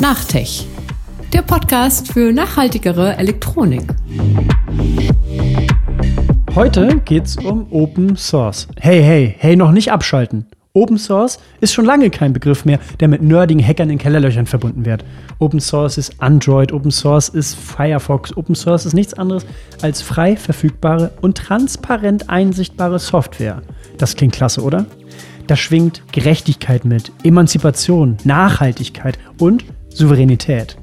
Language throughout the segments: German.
Nachtech, der Podcast für nachhaltigere Elektronik. Heute geht's um Open Source. Hey, hey, hey, noch nicht abschalten. Open Source ist schon lange kein Begriff mehr, der mit nerdigen Hackern in Kellerlöchern verbunden wird. Open Source ist Android, Open Source ist Firefox, Open Source ist nichts anderes als frei verfügbare und transparent einsichtbare Software. Das klingt klasse, oder? Da schwingt Gerechtigkeit mit, Emanzipation, Nachhaltigkeit und Souveränität.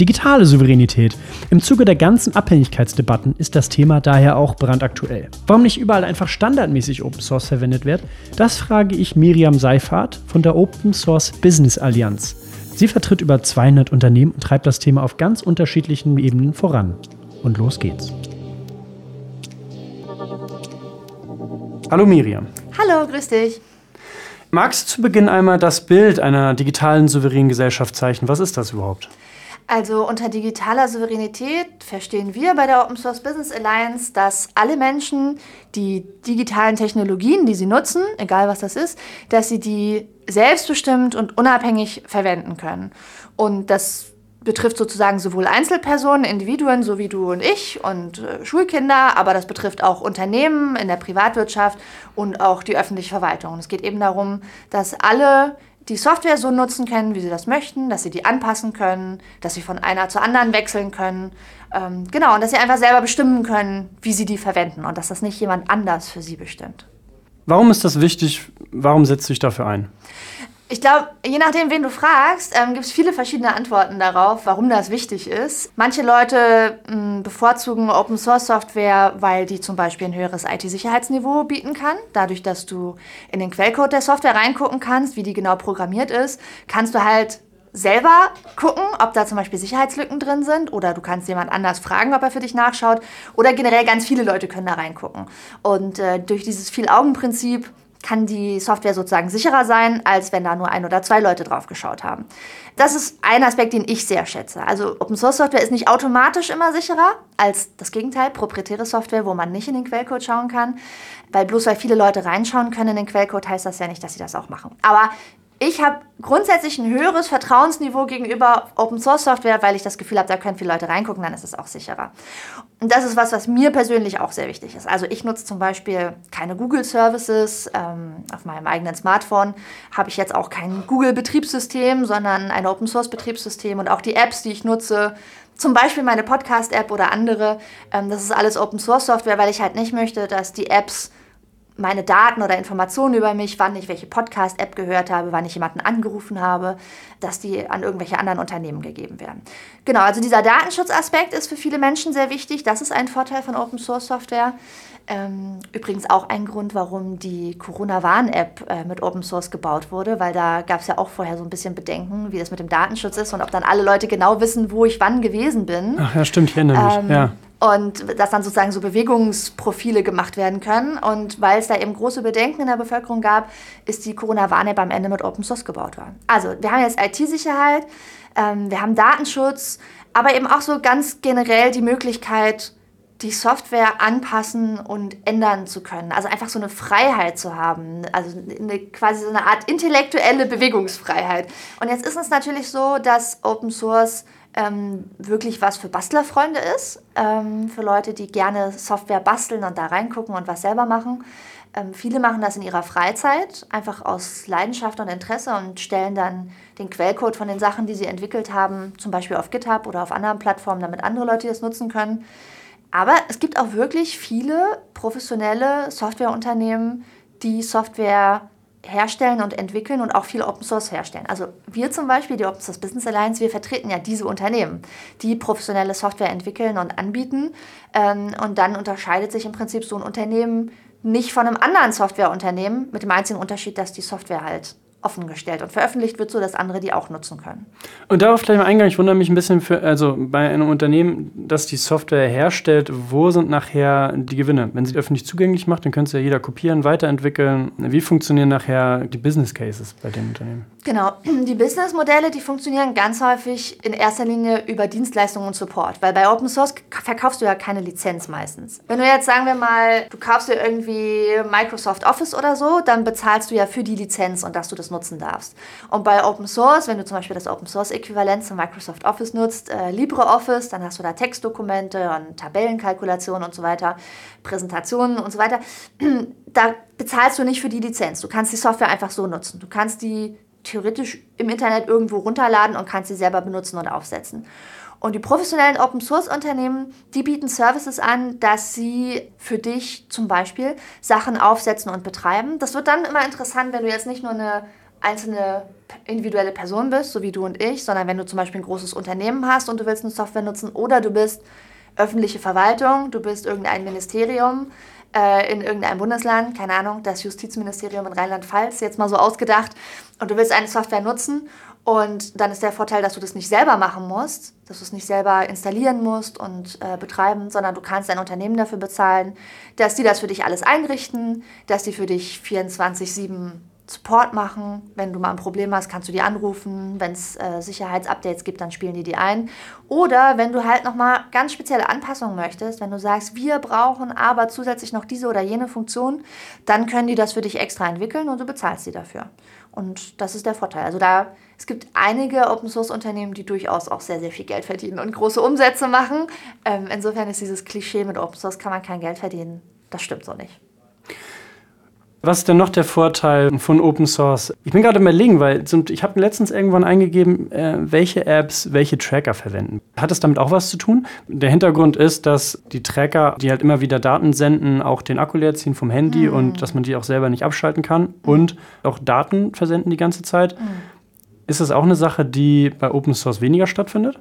Digitale Souveränität. Im Zuge der ganzen Abhängigkeitsdebatten ist das Thema daher auch brandaktuell. Warum nicht überall einfach standardmäßig Open Source verwendet wird, das frage ich Miriam Seifert von der Open Source Business Allianz. Sie vertritt über 200 Unternehmen und treibt das Thema auf ganz unterschiedlichen Ebenen voran. Und los geht's. Hallo Miriam. Hallo, grüß dich. Magst du zu Beginn einmal das Bild einer digitalen souveränen Gesellschaft zeichnen? Was ist das überhaupt? Also unter digitaler Souveränität verstehen wir bei der Open Source Business Alliance, dass alle Menschen die digitalen Technologien, die sie nutzen, egal was das ist, dass sie die selbstbestimmt und unabhängig verwenden können. Und das betrifft sozusagen sowohl Einzelpersonen, Individuen, so wie du und ich und äh, Schulkinder, aber das betrifft auch Unternehmen in der Privatwirtschaft und auch die öffentliche Verwaltung. Es geht eben darum, dass alle die Software so nutzen können, wie sie das möchten, dass sie die anpassen können, dass sie von einer zur anderen wechseln können. Ähm, genau, und dass sie einfach selber bestimmen können, wie sie die verwenden und dass das nicht jemand anders für sie bestimmt. Warum ist das wichtig? Warum setzt du dich dafür ein? Ich glaube, je nachdem, wen du fragst, ähm, gibt es viele verschiedene Antworten darauf, warum das wichtig ist. Manche Leute mh, bevorzugen Open Source Software, weil die zum Beispiel ein höheres IT-Sicherheitsniveau bieten kann. Dadurch, dass du in den Quellcode der Software reingucken kannst, wie die genau programmiert ist, kannst du halt selber gucken, ob da zum Beispiel Sicherheitslücken drin sind oder du kannst jemand anders fragen, ob er für dich nachschaut oder generell ganz viele Leute können da reingucken. Und äh, durch dieses Viel-Augen-Prinzip kann die Software sozusagen sicherer sein, als wenn da nur ein oder zwei Leute drauf geschaut haben. Das ist ein Aspekt, den ich sehr schätze. Also Open Source Software ist nicht automatisch immer sicherer als das Gegenteil, proprietäre Software, wo man nicht in den Quellcode schauen kann. Weil bloß weil viele Leute reinschauen können in den Quellcode, heißt das ja nicht, dass sie das auch machen. Aber ich habe grundsätzlich ein höheres Vertrauensniveau gegenüber Open Source Software, weil ich das Gefühl habe, da können viele Leute reingucken, dann ist es auch sicherer. Und das ist was, was mir persönlich auch sehr wichtig ist. Also ich nutze zum Beispiel keine Google Services. Ähm, auf meinem eigenen Smartphone habe ich jetzt auch kein Google Betriebssystem, sondern ein Open Source Betriebssystem und auch die Apps, die ich nutze, zum Beispiel meine Podcast-App oder andere, ähm, das ist alles Open Source Software, weil ich halt nicht möchte, dass die Apps meine Daten oder Informationen über mich, wann ich welche Podcast-App gehört habe, wann ich jemanden angerufen habe, dass die an irgendwelche anderen Unternehmen gegeben werden. Genau, also dieser Datenschutzaspekt ist für viele Menschen sehr wichtig. Das ist ein Vorteil von Open Source Software. Ähm, übrigens auch ein Grund, warum die Corona-Warn-App äh, mit Open Source gebaut wurde, weil da gab es ja auch vorher so ein bisschen Bedenken, wie das mit dem Datenschutz ist und ob dann alle Leute genau wissen, wo ich wann gewesen bin. Ach ja, stimmt, ich erinnere mich. Ähm, ja und dass dann sozusagen so Bewegungsprofile gemacht werden können. Und weil es da eben große Bedenken in der Bevölkerung gab, ist die Corona-Warn-App am Ende mit Open Source gebaut worden. Also wir haben jetzt IT-Sicherheit, ähm, wir haben Datenschutz, aber eben auch so ganz generell die Möglichkeit, die Software anpassen und ändern zu können. Also einfach so eine Freiheit zu haben, also eine, quasi so eine Art intellektuelle Bewegungsfreiheit. Und jetzt ist es natürlich so, dass Open Source ähm, wirklich was für Bastlerfreunde ist, ähm, für Leute, die gerne Software basteln und da reingucken und was selber machen. Ähm, viele machen das in ihrer Freizeit, einfach aus Leidenschaft und Interesse und stellen dann den Quellcode von den Sachen, die sie entwickelt haben, zum Beispiel auf GitHub oder auf anderen Plattformen, damit andere Leute das nutzen können. Aber es gibt auch wirklich viele professionelle Softwareunternehmen, die Software herstellen und entwickeln und auch viel Open Source herstellen. Also wir zum Beispiel, die Open Source Business Alliance, wir vertreten ja diese Unternehmen, die professionelle Software entwickeln und anbieten. Ähm, und dann unterscheidet sich im Prinzip so ein Unternehmen nicht von einem anderen Softwareunternehmen, mit dem einzigen Unterschied, dass die Software halt offengestellt und veröffentlicht wird, so dass andere die auch nutzen können. Und darauf gleich mal Eingang. Ich wundere mich ein bisschen für, also bei einem Unternehmen, das die Software herstellt, wo sind nachher die Gewinne? Wenn sie öffentlich zugänglich macht, dann könnte es ja jeder kopieren, weiterentwickeln. Wie funktionieren nachher die Business Cases bei dem Unternehmen? Genau. Die Businessmodelle, die funktionieren ganz häufig in erster Linie über Dienstleistungen und Support, weil bei Open Source verkaufst du ja keine Lizenz meistens. Wenn du jetzt sagen wir mal, du kaufst dir irgendwie Microsoft Office oder so, dann bezahlst du ja für die Lizenz und dass du das nutzen darfst. Und bei Open Source, wenn du zum Beispiel das Open Source Äquivalent zu Microsoft Office nutzt, äh, LibreOffice, dann hast du da Textdokumente und Tabellenkalkulationen und so weiter, Präsentationen und so weiter. Da bezahlst du nicht für die Lizenz. Du kannst die Software einfach so nutzen. Du kannst die theoretisch im Internet irgendwo runterladen und kannst sie selber benutzen und aufsetzen. Und die professionellen Open Source Unternehmen, die bieten Services an, dass sie für dich zum Beispiel Sachen aufsetzen und betreiben. Das wird dann immer interessant, wenn du jetzt nicht nur eine einzelne individuelle Person bist, so wie du und ich, sondern wenn du zum Beispiel ein großes Unternehmen hast und du willst eine Software nutzen oder du bist öffentliche Verwaltung, du bist irgendein Ministerium, in irgendeinem Bundesland, keine Ahnung, das Justizministerium in Rheinland-Pfalz, jetzt mal so ausgedacht, und du willst eine Software nutzen und dann ist der Vorteil, dass du das nicht selber machen musst, dass du es nicht selber installieren musst und äh, betreiben, sondern du kannst dein Unternehmen dafür bezahlen, dass die das für dich alles einrichten, dass die für dich 24-7 Support machen. Wenn du mal ein Problem hast, kannst du die anrufen. Wenn es äh, Sicherheitsupdates gibt, dann spielen die die ein. Oder wenn du halt nochmal ganz spezielle Anpassungen möchtest, wenn du sagst, wir brauchen aber zusätzlich noch diese oder jene Funktion, dann können die das für dich extra entwickeln und du bezahlst sie dafür. Und das ist der Vorteil. Also da, es gibt einige Open Source Unternehmen, die durchaus auch sehr, sehr viel Geld verdienen und große Umsätze machen. Ähm, insofern ist dieses Klischee mit Open Source kann man kein Geld verdienen. Das stimmt so nicht. Was ist denn noch der Vorteil von Open Source? Ich bin gerade überlegen, weil ich habe letztens irgendwann eingegeben, äh, welche Apps welche Tracker verwenden. Hat das damit auch was zu tun? Der Hintergrund ist, dass die Tracker, die halt immer wieder Daten senden, auch den Akku leer ziehen vom Handy mhm. und dass man die auch selber nicht abschalten kann und auch Daten versenden die ganze Zeit. Mhm. Ist das auch eine Sache, die bei Open Source weniger stattfindet?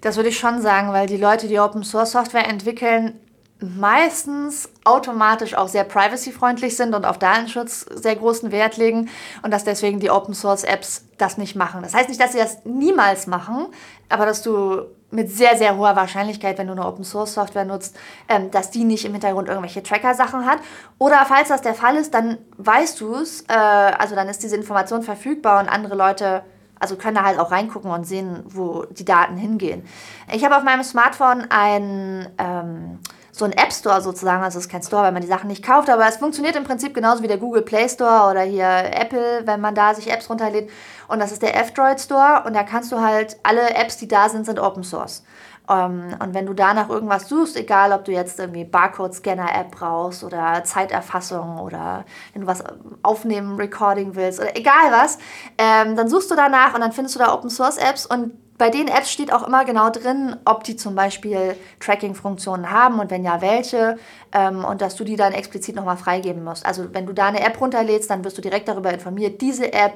Das würde ich schon sagen, weil die Leute, die Open Source Software entwickeln, meistens automatisch auch sehr privacy-freundlich sind und auf Datenschutz sehr großen Wert legen und dass deswegen die Open-Source-Apps das nicht machen. Das heißt nicht, dass sie das niemals machen, aber dass du mit sehr, sehr hoher Wahrscheinlichkeit, wenn du eine Open-Source-Software nutzt, ähm, dass die nicht im Hintergrund irgendwelche Tracker-Sachen hat. Oder falls das der Fall ist, dann weißt du es, äh, also dann ist diese Information verfügbar und andere Leute also können da halt auch reingucken und sehen, wo die Daten hingehen. Ich habe auf meinem Smartphone ein... Ähm, so ein App Store sozusagen. Also es ist kein Store, weil man die Sachen nicht kauft, aber es funktioniert im Prinzip genauso wie der Google Play Store oder hier Apple, wenn man da sich Apps runterlädt. Und das ist der F-Droid Store und da kannst du halt, alle Apps, die da sind, sind Open Source. Um, ähm, und wenn du da nach irgendwas suchst, egal ob du jetzt irgendwie Barcode-Scanner-App brauchst oder Zeiterfassung oder wenn du was aufnehmen, Recording willst oder egal was, ähm, dann suchst du danach und dann findest du da Open-Source-Apps und bei den Apps steht auch immer genau drin, ob die zum Beispiel Tracking-Funktionen haben und wenn ja, welche. Ähm, und dass du die dann explizit nochmal freigeben musst. Also wenn du da eine App runterlädst, dann wirst du direkt darüber informiert, diese App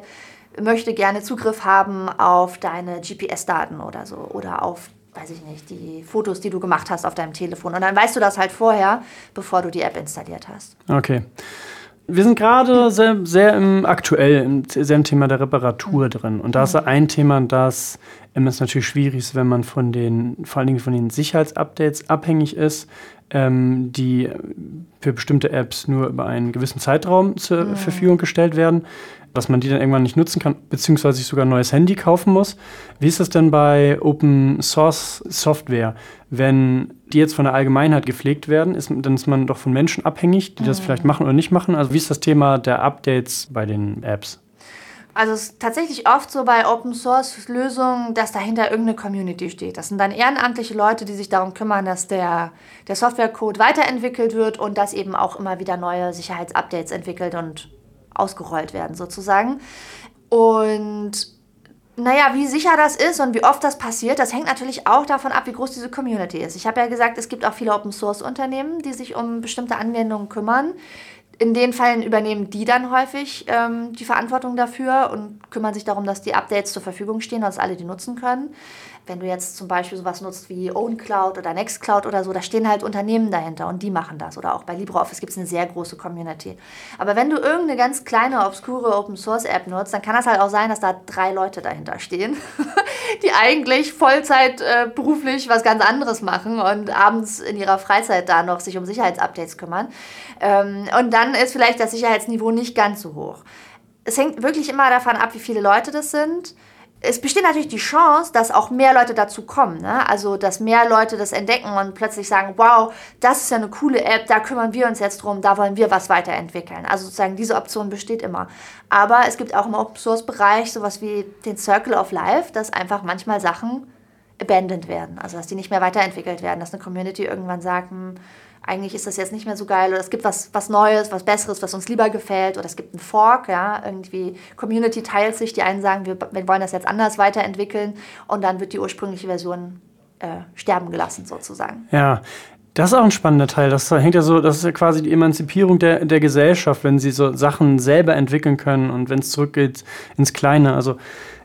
möchte gerne Zugriff haben auf deine GPS-Daten oder so oder auf weiß ich nicht, die Fotos, die du gemacht hast auf deinem Telefon. Und dann weißt du das halt vorher, bevor du die App installiert hast. Okay. Wir sind gerade sehr, sehr im aktuell, im, sehr im Thema der Reparatur mhm. drin. Und da ist ein Thema, das es natürlich schwierig ist, wenn man von den, vor allen Dingen von den Sicherheitsupdates abhängig ist, ähm, die für bestimmte Apps nur über einen gewissen Zeitraum zur mhm. Verfügung gestellt werden dass man die dann irgendwann nicht nutzen kann, beziehungsweise sich sogar ein neues Handy kaufen muss. Wie ist das denn bei Open Source Software? Wenn die jetzt von der Allgemeinheit gepflegt werden, ist, dann ist man doch von Menschen abhängig, die das mhm. vielleicht machen oder nicht machen. Also wie ist das Thema der Updates bei den Apps? Also es ist tatsächlich oft so bei Open Source Lösungen, dass dahinter irgendeine Community steht. Das sind dann ehrenamtliche Leute, die sich darum kümmern, dass der, der Softwarecode weiterentwickelt wird und dass eben auch immer wieder neue Sicherheitsupdates entwickelt und ausgerollt werden sozusagen. Und naja, wie sicher das ist und wie oft das passiert, das hängt natürlich auch davon ab, wie groß diese Community ist. Ich habe ja gesagt, es gibt auch viele Open-Source-Unternehmen, die sich um bestimmte Anwendungen kümmern. In den Fällen übernehmen die dann häufig ähm, die Verantwortung dafür und kümmern sich darum, dass die Updates zur Verfügung stehen, dass alle die nutzen können. Wenn du jetzt zum Beispiel sowas nutzt wie OwnCloud oder Nextcloud oder so, da stehen halt Unternehmen dahinter und die machen das. Oder auch bei LibreOffice gibt es eine sehr große Community. Aber wenn du irgendeine ganz kleine, obskure Open-Source-App nutzt, dann kann das halt auch sein, dass da drei Leute dahinter stehen, die eigentlich Vollzeit äh, beruflich was ganz anderes machen und abends in ihrer Freizeit da noch sich um Sicherheitsupdates kümmern. Ähm, und dann ist vielleicht das Sicherheitsniveau nicht ganz so hoch. es hängt wirklich immer davon ab, wie viele Leute das sind es besteht natürlich die Chance, dass auch mehr Leute dazu kommen. Ne? Also, dass mehr Leute das entdecken und plötzlich sagen, wow, das ist ja eine coole App, da kümmern wir uns jetzt drum, da wollen wir was weiterentwickeln. Also sozusagen diese Option besteht immer. Aber es gibt auch im Open-Source-Bereich sowas wie den Circle of Life, dass einfach manchmal Sachen abandoned werden. Also, dass die nicht mehr weiterentwickelt werden, dass eine Community irgendwann sagt, hm, eigentlich ist das jetzt nicht mehr so geil oder es gibt was, was Neues, was Besseres, was uns lieber gefällt oder es gibt einen Fork, ja, irgendwie Community teilt sich, die einen sagen, wir, wir wollen das jetzt anders weiterentwickeln und dann wird die ursprüngliche Version äh, sterben gelassen sozusagen. Ja, das ist auch ein spannender Teil. Das hängt ja so, das ist ja quasi die Emanzipierung der, der Gesellschaft, wenn sie so Sachen selber entwickeln können und wenn es zurückgeht ins Kleine. Also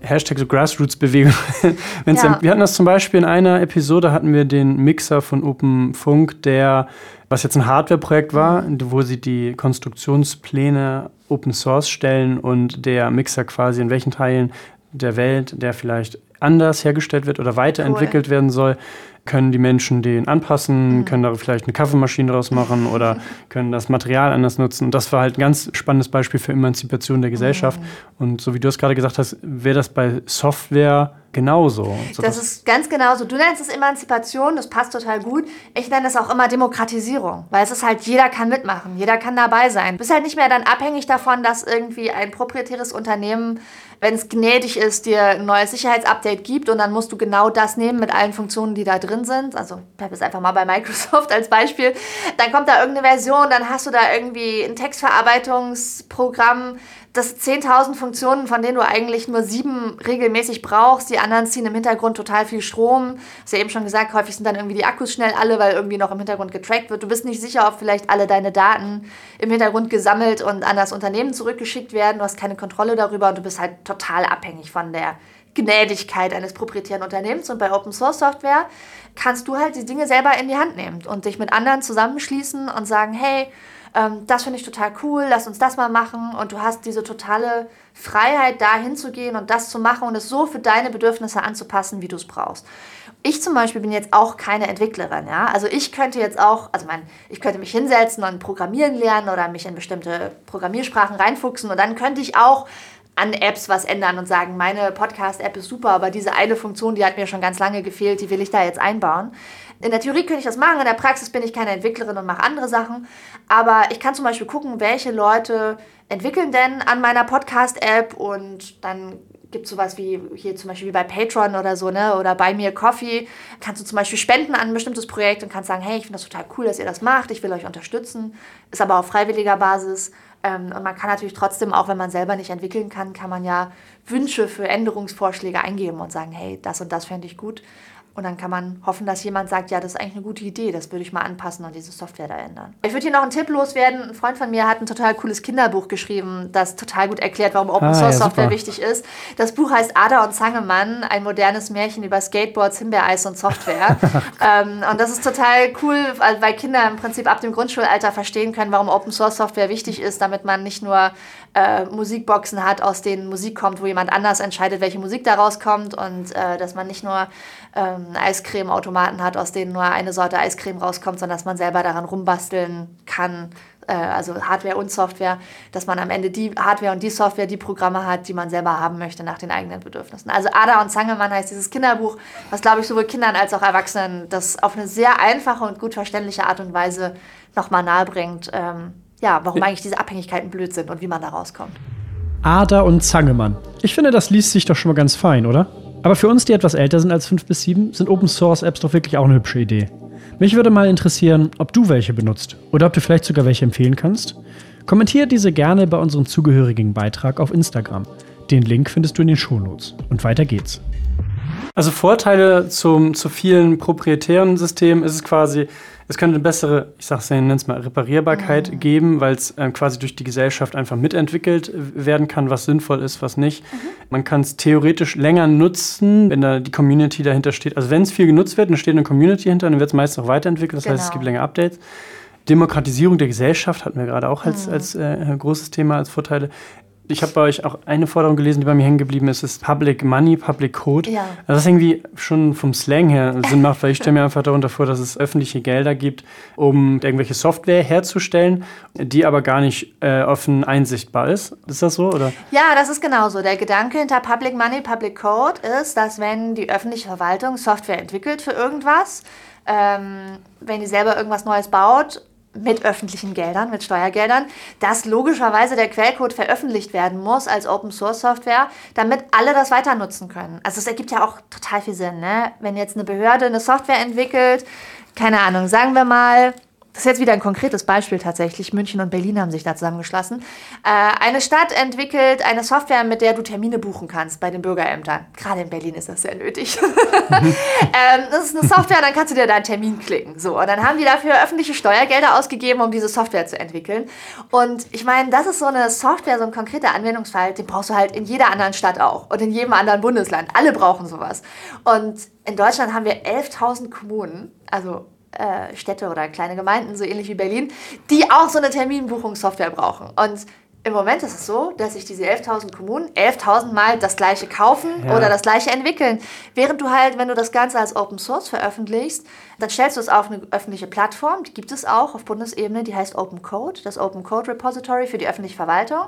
Hashtag so Grassroots-Bewegung. ja. wir hatten das zum Beispiel in einer Episode, hatten wir den Mixer von Open Funk, der, was jetzt ein Hardware-Projekt war, wo sie die Konstruktionspläne Open Source stellen und der Mixer quasi in welchen Teilen der Welt, der vielleicht anders hergestellt wird oder weiterentwickelt cool. werden soll, können die Menschen den anpassen, mhm. können da vielleicht eine Kaffeemaschine draus machen oder können das Material anders nutzen. Und das war halt ein ganz spannendes Beispiel für Emanzipation der Gesellschaft. Mhm. Und so wie du es gerade gesagt hast, wäre das bei Software genauso. So das ist ganz genauso. Du nennst es Emanzipation, das passt total gut. Ich nenne es auch immer Demokratisierung, weil es ist halt, jeder kann mitmachen, jeder kann dabei sein. Du bist halt nicht mehr dann abhängig davon, dass irgendwie ein proprietäres Unternehmen, wenn es gnädig ist, dir ein neues Sicherheitsupdate gibt und dann musst du genau das nehmen mit allen Funktionen, die da drin sind. Also bleib jetzt einfach mal bei Microsoft als Beispiel. Dann kommt da irgendeine Version, dann hast du da irgendwie ein Textverarbeitungsprogramm, das 10.000 Funktionen, von denen du eigentlich nur sieben regelmäßig brauchst. Die anderen ziehen im Hintergrund total viel Strom. Hast ja eben schon gesagt, häufig sind dann irgendwie die Akkus schnell alle, weil irgendwie noch im Hintergrund getrackt wird. Du bist nicht sicher, ob vielleicht alle deine Daten im Hintergrund gesammelt und an das Unternehmen zurückgeschickt werden. Du hast keine Kontrolle darüber und du bist halt total abhängig von der Gnädigkeit eines proprietären Unternehmens. Und bei Open Source Software kannst du halt die Dinge selber in die Hand nehmen und dich mit anderen zusammenschließen und sagen, hey, ähm, das finde ich total cool, lass uns das mal machen. Und du hast diese totale Freiheit, da hinzugehen und das zu machen und es so für deine Bedürfnisse anzupassen, wie du es brauchst. Ich zum Beispiel bin jetzt auch keine Entwicklerin, ja. Also ich könnte jetzt auch, also mein, ich könnte mich hinsetzen und Programmieren lernen oder mich in bestimmte Programmiersprachen reinfuchsen und dann könnte ich auch an Apps was ändern und sagen, meine Podcast-App ist super, aber diese eine Funktion, die hat mir schon ganz lange gefehlt, die will ich da jetzt einbauen. In der Theorie könnte ich das machen, in der Praxis bin ich keine Entwicklerin und mache andere Sachen. Aber ich kann zum Beispiel gucken, welche Leute entwickeln denn an meiner Podcast-App und dann gibt es sowas wie hier zum Beispiel wie bei Patreon oder so, ne? Oder bei mir Coffee. Kannst du zum Beispiel spenden an ein bestimmtes Projekt und kannst sagen, hey, ich finde das total cool, dass ihr das macht, ich will euch unterstützen. Ist aber auf freiwilliger Basis. Ähm, und man kann natürlich trotzdem, auch wenn man selber nicht entwickeln kann, kann man ja Wünsche für Änderungsvorschläge eingeben und sagen, hey, das und das fände ich gut. Und dann kann man hoffen, dass jemand sagt, ja, das ist eigentlich eine gute Idee, das würde ich mal anpassen und diese Software da ändern. Ich würde hier noch einen Tipp loswerden. Ein Freund von mir hat ein total cooles Kinderbuch geschrieben, das total gut erklärt, warum Open Source ah, ja, Software wichtig ist. Das Buch heißt Ada und Zangemann, ein modernes Märchen über Skateboards, Himbeereis und Software. ähm, und das ist total cool, weil Kinder im Prinzip ab dem Grundschulalter verstehen können, warum Open Source Software wichtig ist, damit man nicht nur äh, Musikboxen hat, aus denen Musik kommt, wo jemand anders entscheidet, welche Musik daraus kommt und äh, dass man nicht nur ähm, Eiscreme-Automaten hat, aus denen nur eine Sorte Eiscreme rauskommt, sondern dass man selber daran rumbasteln kann, äh, also Hardware und Software, dass man am Ende die Hardware und die Software, die Programme hat, die man selber haben möchte nach den eigenen Bedürfnissen. Also Ada und Zangemann heißt dieses Kinderbuch, was glaube ich sowohl Kindern als auch Erwachsenen das auf eine sehr einfache und gut verständliche Art und Weise nochmal nahebringt. Ähm, ja, warum eigentlich diese Abhängigkeiten blöd sind und wie man da rauskommt. Ada und Zangemann. Ich finde, das liest sich doch schon mal ganz fein, oder? Aber für uns, die etwas älter sind als 5 bis 7, sind Open Source Apps doch wirklich auch eine hübsche Idee. Mich würde mal interessieren, ob du welche benutzt oder ob du vielleicht sogar welche empfehlen kannst. Kommentiere diese gerne bei unserem zugehörigen Beitrag auf Instagram. Den Link findest du in den Shownotes. Und weiter geht's. Also Vorteile zum, zu vielen proprietären Systemen ist es quasi, es könnte eine bessere, ich sag's ja, nenn's mal Reparierbarkeit mhm. geben, weil es äh, quasi durch die Gesellschaft einfach mitentwickelt werden kann, was sinnvoll ist, was nicht. Mhm. Man kann es theoretisch länger nutzen, wenn da die Community dahinter steht. Also wenn es viel genutzt wird, dann steht eine Community hinter, dann wird es meistens auch weiterentwickelt. Das genau. heißt, es gibt genau. länger Updates. Demokratisierung der Gesellschaft hatten wir gerade auch als, mhm. als äh, großes Thema, als Vorteile Ich habe bei euch auch eine Forderung gelesen, die bei mir hängen geblieben ist, ist Public Money, Public Code. Ja. Also das irgendwie schon vom Slang her Sinn macht, weil ich stelle mir einfach darunter vor, dass es öffentliche Gelder gibt, um irgendwelche Software herzustellen, die aber gar nicht äh, offen einsichtbar ist. Ist das so? Oder? Ja, das ist genauso. Der Gedanke hinter Public Money, Public Code ist, dass wenn die öffentliche Verwaltung Software entwickelt für irgendwas, ähm, wenn die selber irgendwas Neues baut, mit öffentlichen Geldern, mit Steuergeldern, dass logischerweise der Quellcode veröffentlicht werden muss als Open Source Software, damit alle das weiter nutzen können. Also es ergibt ja auch total viel Sinn, ne? Wenn jetzt eine Behörde eine Software entwickelt, keine Ahnung, sagen wir mal, das ist jetzt wieder ein konkretes Beispiel tatsächlich. München und Berlin haben sich da zusammengeschlossen. Äh, eine Stadt entwickelt eine Software, mit der du Termine buchen kannst bei den Bürgerämtern. Gerade in Berlin ist das sehr nötig. ähm, das ist eine Software, dann kannst du dir deinen Termin klicken. So, und dann haben die dafür öffentliche Steuergelder ausgegeben, um diese Software zu entwickeln. Und ich meine, das ist so eine Software, so ein konkreter Anwendungsfall, den brauchst du halt in jeder anderen Stadt auch und in jedem anderen Bundesland. Alle brauchen sowas. Und in Deutschland haben wir 11.000 Kommunen, also äh, Städte oder kleine Gemeinden, so ähnlich wie Berlin, die auch so eine Terminbuchungssoftware brauchen. Und im Moment ist es so, dass sich diese 11.000 Kommunen 11.000 Mal das gleiche kaufen ja. oder das gleiche entwickeln. Während du halt, wenn du das Ganze als Open Source veröffentlichst, dann stellst du es auf eine öffentliche Plattform, die gibt es auch auf Bundesebene, die heißt Open Code, das Open Code Repository für die öffentliche Verwaltung.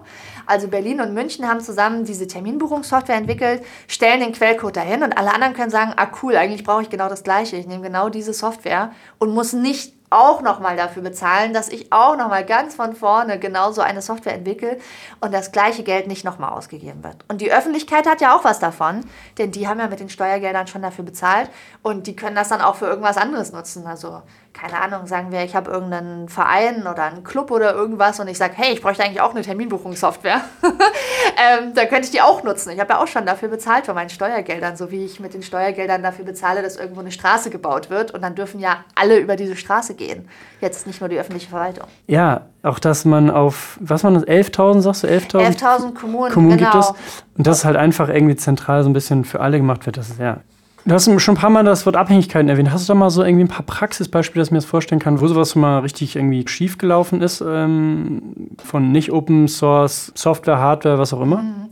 Also Berlin und München haben zusammen diese Terminbuchungssoftware entwickelt, stellen den Quellcode dahin und alle anderen können sagen, ah cool, eigentlich brauche ich genau das gleiche, ich nehme genau diese Software und muss nicht auch nochmal dafür bezahlen, dass ich auch nochmal ganz von vorne genauso eine Software entwickle und das gleiche Geld nicht nochmal ausgegeben wird. Und die Öffentlichkeit hat ja auch was davon, denn die haben ja mit den Steuergeldern schon dafür bezahlt und die können das dann auch für irgendwas anderes nutzen. Also keine Ahnung, sagen wir, ich habe irgendeinen Verein oder einen Club oder irgendwas und ich sage, hey, ich bräuchte eigentlich auch eine Terminbuchungssoftware. ähm, dann könnte ich die auch nutzen. Ich habe ja auch schon dafür bezahlt von meinen Steuergeldern, so wie ich mit den Steuergeldern dafür bezahle, dass irgendwo eine Straße gebaut wird und dann dürfen ja alle über diese Straße gehen. Jetzt nicht nur die öffentliche Verwaltung. Ja, auch dass man auf, was waren das, 11.000, sagst du, 11.000? 11.000 Kommunen, Kommunen genau. gibt es. Und das halt einfach irgendwie zentral so ein bisschen für alle gemacht wird. Das ist ja Du hast schon ein paar Mal das Wort Abhängigkeiten erwähnt. Hast du da mal so irgendwie ein paar Praxisbeispiele, dass ich mir das vorstellen kann, wo sowas mal richtig irgendwie schief gelaufen ist, ähm, von nicht Open Source, Software, Hardware, was auch immer? Mhm.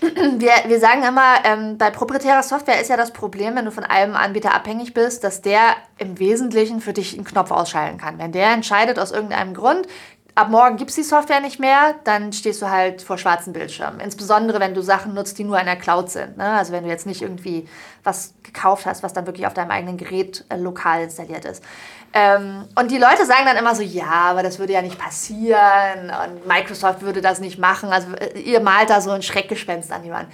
Wir, wir sagen immer, ähm, bei proprietärer Software ist ja das Problem, wenn du von einem Anbieter abhängig bist, dass der im Wesentlichen für dich einen Knopf ausschalten kann. Wenn der entscheidet aus irgendeinem Grund, ab morgen gibt es die Software nicht mehr, dann stehst du halt vor schwarzen Bildschirmen. Insbesondere, wenn du Sachen nutzt, die nur in der Cloud sind. Ne? Also wenn du jetzt nicht irgendwie was gekauft hast, was dann wirklich auf deinem eigenen Gerät äh, lokal installiert ist. Ähm, und die Leute sagen dann immer so, ja, aber das würde ja nicht passieren und Microsoft würde das nicht machen. Also äh, ihr malt da so ein Schreckgespenst an Wand.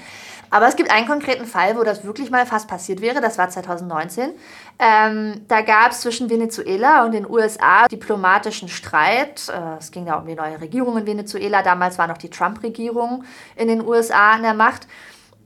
Aber es gibt einen konkreten Fall, wo das wirklich mal fast passiert wäre. Das war 2019. Ähm, da gab es zwischen Venezuela und den USA diplomatischen Streit. Äh, es ging da um die neue Regierung in Venezuela. Damals war noch die Trump-Regierung in den USA an der Macht.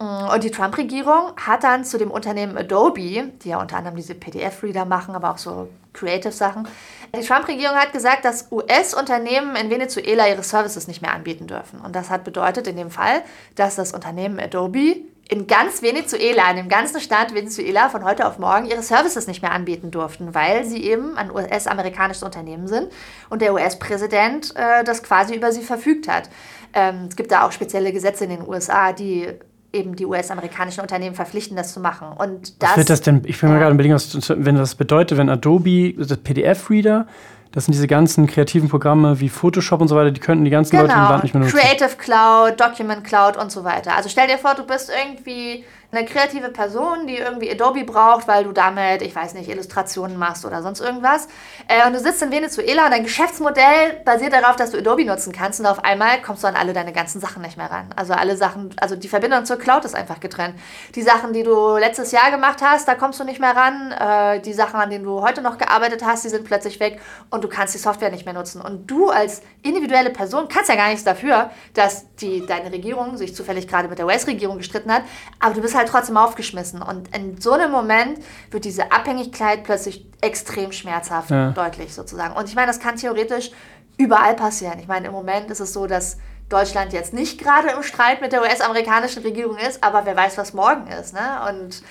Mm, und die Trump-Regierung hat dann zu dem Unternehmen Adobe, die ja unter anderem diese PDF-Reader machen, aber auch so Creative-Sachen, die Trump-Regierung hat gesagt, dass US-Unternehmen in Venezuela ihre Services nicht mehr anbieten dürfen. Und das hat bedeutet in dem Fall, dass das Unternehmen Adobe in ganz Venezuela, in dem ganzen Staat Venezuela von heute auf morgen ihre Services nicht mehr anbieten durften, weil sie eben ein US-amerikanisches Unternehmen sind und der US-Präsident äh, das quasi über sie verfügt hat. Ähm, es gibt da auch spezielle Gesetze in den USA, die eben die US-amerikanischen Unternehmen verpflichten, das zu machen. Und das, was wird das denn? Ich will mir gerade überlegen, was, wenn das bedeutet, wenn Adobe, das PDF-Reader, das sind diese ganzen kreativen Programme wie Photoshop und so weiter, die könnten die ganzen genau. Leute im Land nicht mehr nutzen. Creative Cloud, Document Cloud und so weiter. Also stell dir vor, du bist irgendwie eine kreative Person, die irgendwie Adobe braucht, weil du damit, ich weiß nicht, Illustrationen machst oder sonst irgendwas. Äh, und du sitzt in Venezuela und dein Geschäftsmodell basiert darauf, dass du Adobe nutzen kannst und auf einmal kommst du an alle deine ganzen Sachen nicht mehr ran. Also alle Sachen, also die Verbindung zur Cloud ist einfach getrennt. Die Sachen, die du letztes Jahr gemacht hast, da kommst du nicht mehr ran. Äh, die Sachen, an denen du heute noch gearbeitet hast, die sind plötzlich weg und du kannst die Software nicht mehr nutzen. Und du als individuelle Person kannst ja gar nichts dafür, dass die, deine Regierung sich zufällig gerade mit der US-Regierung gestritten hat, aber du bist halt halt trotzdem aufgeschmissen. Und in so einem Moment wird diese Abhängigkeit plötzlich extrem schmerzhaft, ja. deutlich sozusagen. Und ich meine, das kann theoretisch überall passieren. Ich meine, im Moment ist es so, dass Deutschland jetzt nicht gerade im Streit mit der US-amerikanischen Regierung ist, aber wer weiß, was morgen ist. Ne? Und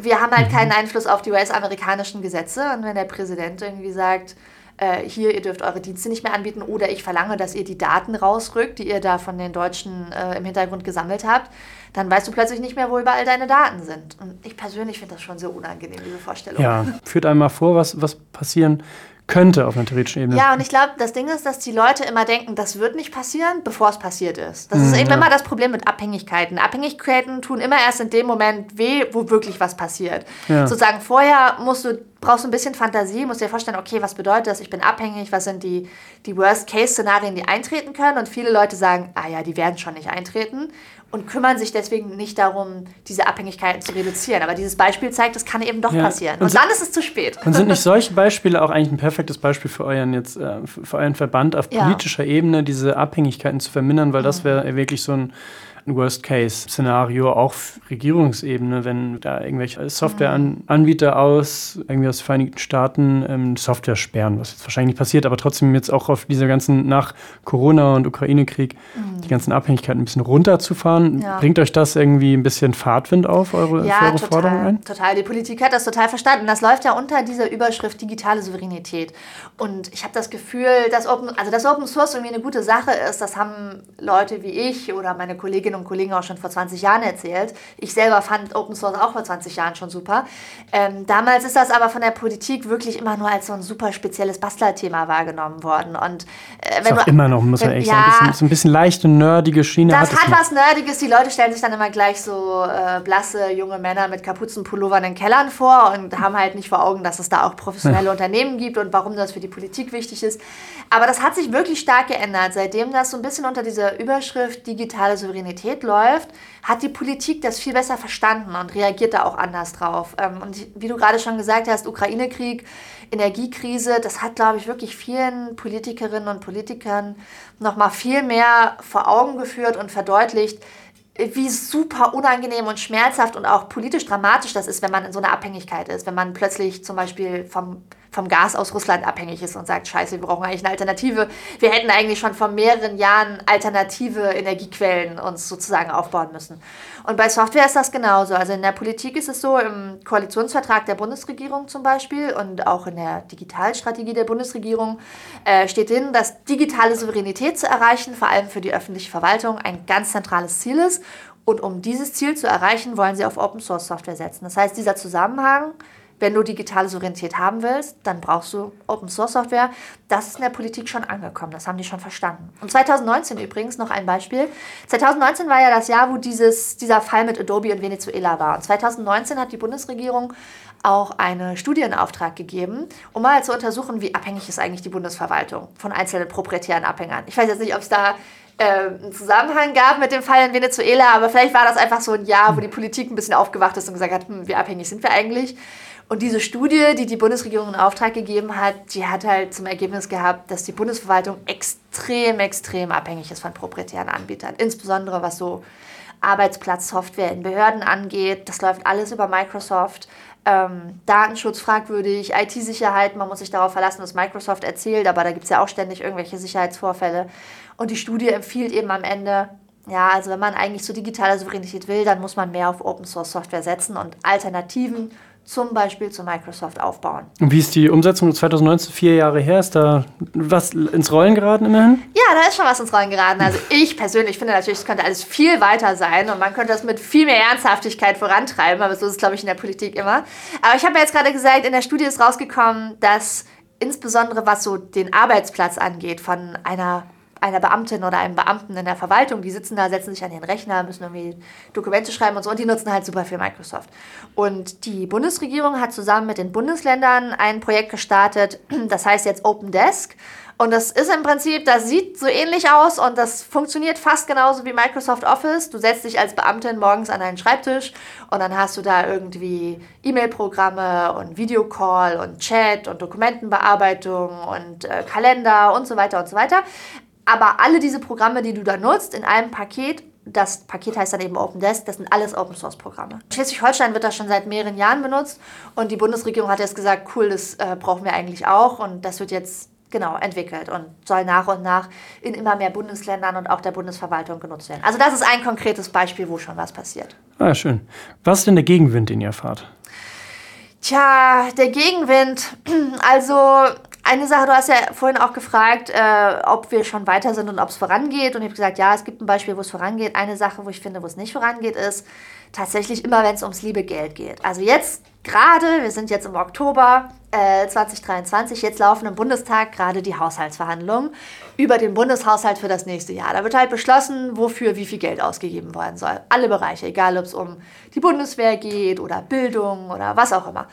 wir haben halt mhm. keinen Einfluss auf die US-amerikanischen Gesetze. Und wenn der Präsident irgendwie sagt, äh, hier, ihr dürft eure Dienste nicht mehr anbieten oder ich verlange, dass ihr die Daten rausrückt, die ihr da von den Deutschen äh, im Hintergrund gesammelt habt, dann weißt du plötzlich nicht mehr, wo überall deine Daten sind. Und ich persönlich finde das schon so unangenehm, diese Vorstellung. Ja, führt einmal vor, was, was passieren könnte auf einer theoretischen Ebene. Ja, und ich glaube, das Ding ist, dass die Leute immer denken, das wird nicht passieren, bevor es passiert ist. Das ist eben ja. immer das Problem mit Abhängigkeiten. Abhängigkeiten tun immer erst in dem Moment weh, wo wirklich was passiert. Ja. Sozusagen vorher musst du, brauchst du ein bisschen Fantasie, musst dir vorstellen, okay, was bedeutet das? Ich bin abhängig, was sind die, die Worst-Case-Szenarien, die eintreten können? Und viele Leute sagen, ah ja, die werden schon nicht eintreten und kümmern sich deswegen nicht darum, diese Abhängigkeiten zu reduzieren. Aber dieses Beispiel zeigt, das kann eben doch Ja. passieren. Und Und, dann ist es zu spät. Und sind nicht solche Beispiele auch eigentlich ein perfektes Beispiel für euren jetzt, äh, für euren Verband auf Ja. politischer Ebene, diese Abhängigkeiten zu vermindern, weil Mhm. das wäre wirklich so ein Worst-Case-Szenario, auch auf Regierungsebene, wenn da irgendwelche Softwareanbieter aus irgendwie aus den Vereinigten Staaten ähm, Software sperren, was jetzt wahrscheinlich nicht passiert, aber trotzdem jetzt auch auf dieser ganzen nach Corona und Ukraine-Krieg die ganzen Abhängigkeiten ein bisschen runterzufahren. Mhm. Ja. Bringt euch das irgendwie ein bisschen Fahrtwind auf eure, Ja, eure Forderungen ein? total. Die Politik hat das total verstanden. Das läuft ja unter dieser Überschrift digitale Souveränität. Und ich habe das Gefühl, dass Open, also dass Open Source irgendwie eine gute Sache ist, das haben Leute wie ich oder meine Kolleginnen und Kollegen auch schon vor 20 Jahren erzählt. Ich selber fand Open Source auch vor 20 Jahren schon super. Ähm, damals ist das aber von der Politik wirklich immer nur als so ein super spezielles Bastlerthema wahrgenommen worden. Und äh, Ist auch immer noch, muss man wenn- ehrlich ja, sagen, so ein bisschen leichte, nerdige Schiene das hat hat was Nerdiges. Die Leute stellen sich dann immer gleich so äh, blasse junge Männer mit Kapuzenpullovern in Kellern vor und haben halt nicht vor Augen, dass es da auch professionelle Unternehmen gibt und warum das für die Politik wichtig ist. Aber das hat sich wirklich stark geändert. Seitdem das so ein bisschen unter dieser Überschrift digitale Souveränität läuft, hat die Politik das viel besser verstanden und reagiert da auch anders drauf. Ähm, und wie du gerade schon gesagt hast, Ukraine-Krieg, Energiekrise, das hat, glaube ich, wirklich vielen Politikerinnen und Politikern nochmal viel mehr vor Augen geführt und verdeutlicht, wie super unangenehm und schmerzhaft und auch politisch dramatisch das ist, wenn man in so einer Abhängigkeit ist. Wenn man plötzlich zum Beispiel vom, vom Gas aus Russland abhängig ist und sagt, scheiße, wir brauchen eigentlich eine Alternative. Wir hätten eigentlich schon vor mehreren Jahren alternative Energiequellen uns sozusagen aufbauen müssen. Und bei Software ist das genauso. Also in der Politik ist es so, im Koalitionsvertrag der Bundesregierung zum Beispiel und auch in der Digitalstrategie der Bundesregierung äh, steht drin, dass digitale Souveränität zu erreichen, vor allem für die öffentliche Verwaltung, ein ganz zentrales Ziel ist. Und um dieses Ziel zu erreichen, wollen sie auf Open Source Software setzen. Das heißt, dieser Zusammenhang, wenn du digitale Souveränität haben willst, dann brauchst du Open Source Software. Das ist in der Politik schon angekommen. Das haben die schon verstanden. Und 2019 übrigens noch ein Beispiel. 2019 war ja das Jahr, wo dieses, dieser Fall mit Adobe in Venezuela war. Und 2019 hat die Bundesregierung auch einen Studie in Auftrag gegeben, um mal zu untersuchen, wie abhängig ist eigentlich die Bundesverwaltung von einzelnen proprietären Abhängern. Ich weiß jetzt nicht, ob es da ähm, einen Zusammenhang gab mit dem Fall in Venezuela, aber vielleicht war das einfach so ein Jahr, wo die Politik ein bisschen aufgewacht ist und gesagt hat, hm, wie abhängig sind wir eigentlich? Und diese Studie, die die Bundesregierung in Auftrag gegeben hat, die hat halt zum Ergebnis gehabt, dass die Bundesverwaltung extrem, extrem abhängig ist von proprietären Anbietern. Insbesondere was so Arbeitsplatzsoftware in Behörden angeht. Das läuft alles über Microsoft. Ähm, Datenschutz fragwürdig, IT-Sicherheit, man muss sich darauf verlassen, was Microsoft erzählt, aber da gibt es ja auch ständig irgendwelche Sicherheitsvorfälle. Und die Studie empfiehlt eben am Ende, ja, also wenn man eigentlich so digitale Souveränität will, dann muss man mehr auf Open Source Software setzen und Alternativen zum Beispiel zu Microsoft aufbauen. Und wie ist die Umsetzung 2019, vier Jahre her? Ist da was ins Rollen geraten immerhin? Ja, da ist schon was ins Rollen geraten. Also ich persönlich finde natürlich, es könnte alles viel weiter sein und man könnte das mit viel mehr Ernsthaftigkeit vorantreiben, aber so ist es, glaube ich, in der Politik immer. Aber ich habe ja jetzt gerade gesagt, in der Studie ist rausgekommen, dass insbesondere was so den Arbeitsplatz angeht von einer einer Beamtin oder einem Beamten in der Verwaltung, die sitzen da, setzen sich an den Rechner, müssen irgendwie Dokumente schreiben und so und die nutzen halt super viel Microsoft. Und die Bundesregierung hat zusammen mit den Bundesländern ein Projekt gestartet, das heißt jetzt Open Desk. Und das ist im Prinzip, das sieht so ähnlich aus und das funktioniert fast genauso wie Microsoft Office. Du setzt dich als Beamtin morgens an deinen Schreibtisch und dann hast du da irgendwie E-Mail-Programme und Videocall und Chat und Dokumentenbearbeitung und äh, Kalender und so weiter und so weiter. Aber alle diese Programme, die du da nutzt, in einem Paket, das Paket heißt dann eben Open Desk, das sind alles Open Source Programme. Schleswig-Holstein wird das schon seit mehreren Jahren benutzt und die Bundesregierung hat jetzt gesagt, cool, das äh, brauchen wir eigentlich auch und das wird jetzt genau entwickelt und soll nach und nach in immer mehr Bundesländern und auch der Bundesverwaltung genutzt werden. Also das ist ein konkretes Beispiel, wo schon was passiert. Ah, schön. Was ist denn der Gegenwind, den ihr erfahrt? Tja, der Gegenwind, also eine Sache, du hast ja vorhin auch gefragt, äh, ob wir schon weiter sind und ob es vorangeht. Und ich habe gesagt, ja, es gibt ein Beispiel, wo es vorangeht. Eine Sache, wo ich finde, wo es nicht vorangeht, ist tatsächlich immer, wenn es ums liebe Geld geht. Also jetzt gerade, wir sind jetzt im Oktober äh, 2023, jetzt laufen im Bundestag gerade die Haushaltsverhandlungen über den Bundeshaushalt für das nächste Jahr. Da wird halt beschlossen, wofür wie viel Geld ausgegeben werden soll. Alle Bereiche, egal ob es um die Bundeswehr geht oder Bildung oder was auch immer.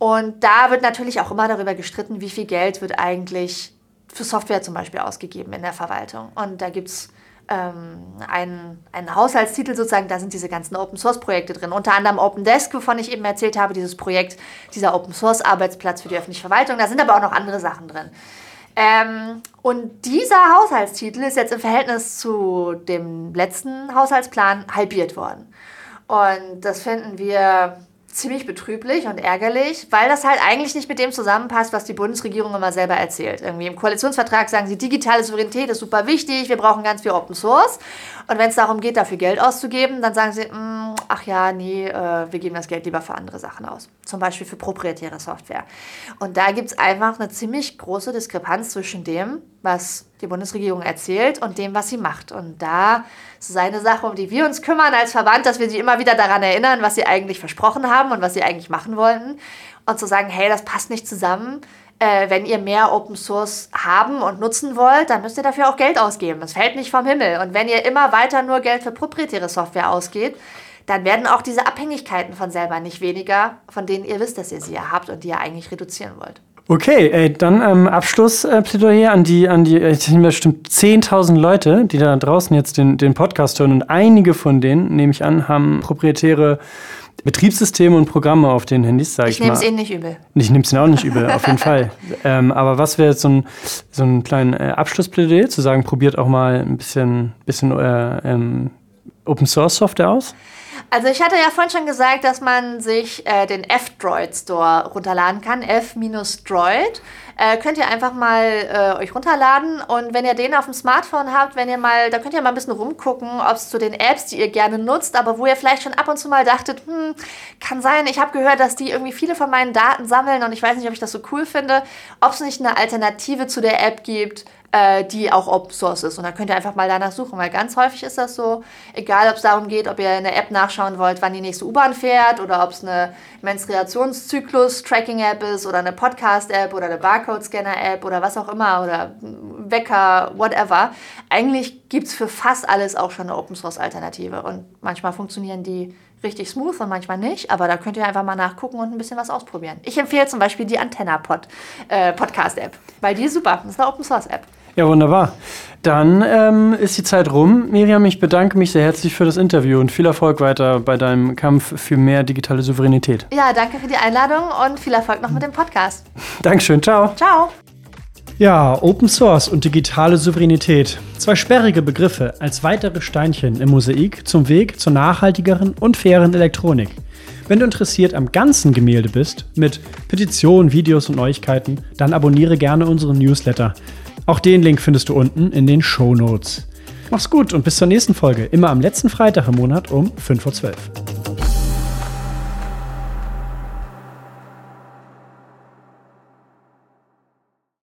Und da wird natürlich auch immer darüber gestritten, wie viel Geld wird eigentlich für Software zum Beispiel ausgegeben in der Verwaltung. Und da gibt es ähm, einen, einen Haushaltstitel sozusagen, da sind diese ganzen Open-Source-Projekte drin. Unter anderem Open Desk, wovon ich eben erzählt habe, dieses Projekt, dieser Open-Source-Arbeitsplatz für die öffentliche Verwaltung. Da sind aber auch noch andere Sachen drin. Ähm, und dieser Haushaltstitel ist jetzt im Verhältnis zu dem letzten Haushaltsplan halbiert worden. Und das finden wir ziemlich betrüblich und ärgerlich, weil das halt eigentlich nicht mit dem zusammenpasst, was die Bundesregierung immer selber erzählt. Irgendwie im Koalitionsvertrag sagen sie, digitale Souveränität ist super wichtig, wir brauchen ganz viel Open Source. Und wenn es darum geht, dafür Geld auszugeben, dann sagen sie, mm, ach ja, nee, äh, wir geben das Geld lieber für andere Sachen aus. Zum Beispiel für proprietäre Software. Und da gibt es einfach eine ziemlich große Diskrepanz zwischen dem, was die Bundesregierung erzählt und dem, was sie macht. Und da ist es eine Sache, um die wir uns kümmern als Verband, dass wir sie immer wieder daran erinnern, was sie eigentlich versprochen haben und was sie eigentlich machen wollten. Und zu sagen, hey, das passt nicht zusammen. Äh, wenn ihr mehr Open Source haben und nutzen wollt, dann müsst ihr dafür auch Geld ausgeben. Das fällt nicht vom Himmel. Und wenn ihr immer weiter nur Geld für proprietäre Software ausgeht, dann werden auch diese Abhängigkeiten von selber nicht weniger, von denen ihr wisst, dass ihr sie ja habt und die ihr eigentlich reduzieren wollt. Okay, ey, dann ähm, Abschlussplädoyer an die, an die, ich sind bestimmt 10.000 Leute, die da draußen jetzt den, den Podcast hören und einige von denen, nehme ich an, haben proprietäre Betriebssysteme und Programme auf den Handys, sage ich, ich mal. Ich nehme es ihnen nicht übel. Ich nehme es ihnen auch nicht übel, auf jeden Fall. Ähm, aber was wäre jetzt so ein, so ein kleinen äh, Abschlussplädoyer, zu sagen, probiert auch mal ein bisschen, bisschen äh, ähm, Open Source Software aus? Also ich hatte ja vorhin schon gesagt, dass man sich äh, den F-Droid Store runterladen kann, F-Droid. Äh, könnt ihr einfach mal äh, euch runterladen und wenn ihr den auf dem Smartphone habt, wenn ihr mal, da könnt ihr mal ein bisschen rumgucken, ob es zu den Apps, die ihr gerne nutzt, aber wo ihr vielleicht schon ab und zu mal dachtet, hm, kann sein, ich habe gehört, dass die irgendwie viele von meinen Daten sammeln und ich weiß nicht, ob ich das so cool finde, ob es nicht eine Alternative zu der App gibt, äh, die auch Open Source ist. Und da könnt ihr einfach mal danach suchen, weil ganz häufig ist das so, egal ob es darum geht, ob ihr in der App nachschauen wollt, wann die nächste U-Bahn fährt oder ob es eine Menstruationszyklus-Tracking-App ist oder eine Podcast-App oder eine Barcode-Scanner-App oder was auch immer oder Wecker, whatever. Eigentlich gibt es für fast alles auch schon eine Open Source-Alternative und manchmal funktionieren die richtig smooth und manchmal nicht, aber da könnt ihr einfach mal nachgucken und ein bisschen was ausprobieren. Ich empfehle zum Beispiel die Antenna-Pod äh, weil die ist super. Das ist eine Open Source-App. Ja, wunderbar. Dann ähm, ist die Zeit rum. Miriam, ich bedanke mich sehr herzlich für das Interview und viel Erfolg weiter bei deinem Kampf für mehr digitale Souveränität. Ja, danke für die Einladung und viel Erfolg noch mit dem Podcast. Dankeschön, ciao. Ciao. Ja, Open Source und digitale Souveränität. Zwei sperrige Begriffe als weitere Steinchen im Mosaik zum Weg zur nachhaltigeren und fairen Elektronik. Wenn du interessiert am ganzen Gemälde bist, mit Petitionen, Videos und Neuigkeiten, dann abonniere gerne unseren Newsletter. Auch den Link findest du unten in den Show Notes. Mach's gut und bis zur nächsten Folge, immer am letzten Freitag im Monat um 5.12 Uhr.